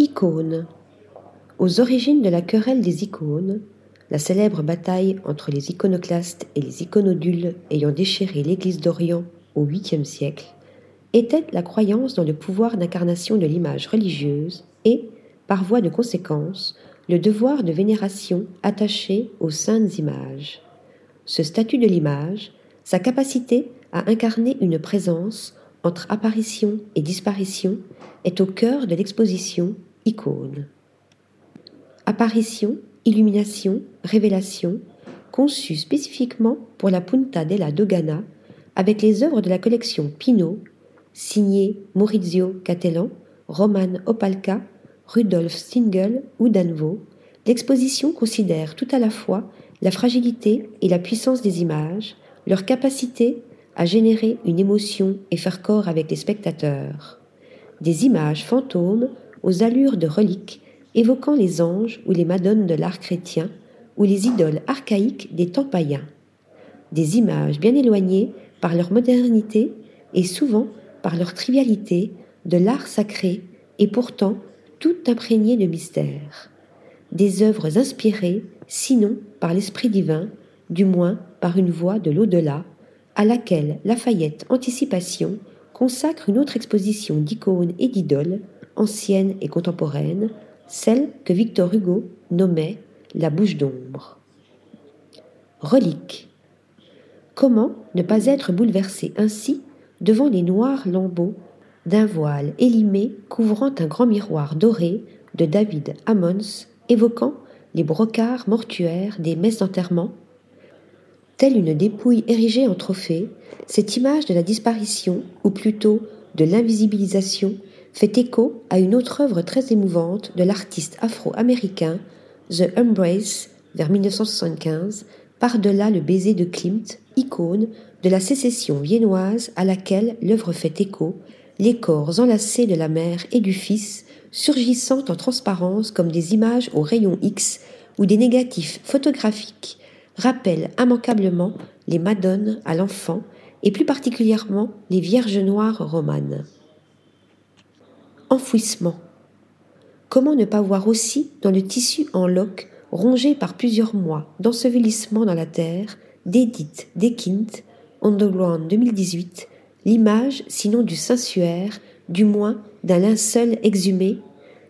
Icônes. Aux origines de la querelle des icônes, la célèbre bataille entre les iconoclastes et les iconodules ayant déchiré l'Église d'Orient au 8e siècle, était la croyance dans le pouvoir d'incarnation de l'image religieuse et, par voie de conséquence, le devoir de vénération attaché aux saintes images. Ce statut de l'image, sa capacité à incarner une présence entre apparition et disparition, est au cœur de l'exposition icône. Apparition, illumination, révélation, conçue spécifiquement pour la Punta della Dogana, avec les œuvres de la collection Pinault, signées Maurizio Catellan, Roman Opalka, Rudolf Stingel ou Danvo, l'exposition considère tout à la fois la fragilité et la puissance des images, leur capacité à générer une émotion et faire corps avec les spectateurs. Des images fantômes aux allures de reliques, évoquant les anges ou les madones de l'art chrétien, ou les idoles archaïques des temps païens. Des images bien éloignées par leur modernité et souvent par leur trivialité de l'art sacré et pourtant tout imprégnées de mystère. Des œuvres inspirées, sinon par l'Esprit divin, du moins par une voix de l'au-delà, à laquelle Lafayette Anticipation consacre une autre exposition d'icônes et d'idoles ancienne et contemporaine, celle que Victor Hugo nommait la bouche d'ombre. Relique. Comment ne pas être bouleversé ainsi devant les noirs lambeaux d'un voile élimé couvrant un grand miroir doré de David Ammons évoquant les brocarts mortuaires des messes d'enterrement Telle une dépouille érigée en trophée, cette image de la disparition, ou plutôt de l'invisibilisation, fait écho à une autre œuvre très émouvante de l'artiste afro-américain The Embrace vers 1975, par-delà le baiser de Klimt, icône de la sécession viennoise à laquelle l'œuvre fait écho, les corps enlacés de la mère et du fils surgissant en transparence comme des images au rayon X ou des négatifs photographiques rappellent immanquablement les Madones à l'enfant et plus particulièrement les Vierges noires romanes. Enfouissement. Comment ne pas voir aussi dans le tissu en loques, rongé par plusieurs mois d'ensevelissement dans la terre, d'Edith Dekint, Underground 2018, l'image, sinon du sensuaire, du moins d'un linceul exhumé,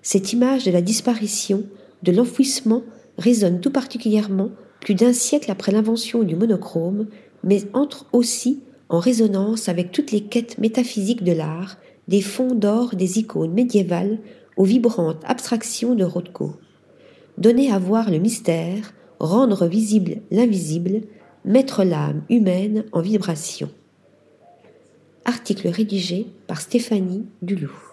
cette image de la disparition, de l'enfouissement résonne tout particulièrement plus d'un siècle après l'invention du monochrome, mais entre aussi en résonance avec toutes les quêtes métaphysiques de l'art, des fonds d'or des icônes médiévales aux vibrantes abstractions de Rothko. Donner à voir le mystère, rendre visible l'invisible, mettre l'âme humaine en vibration. Article rédigé par Stéphanie Dulou.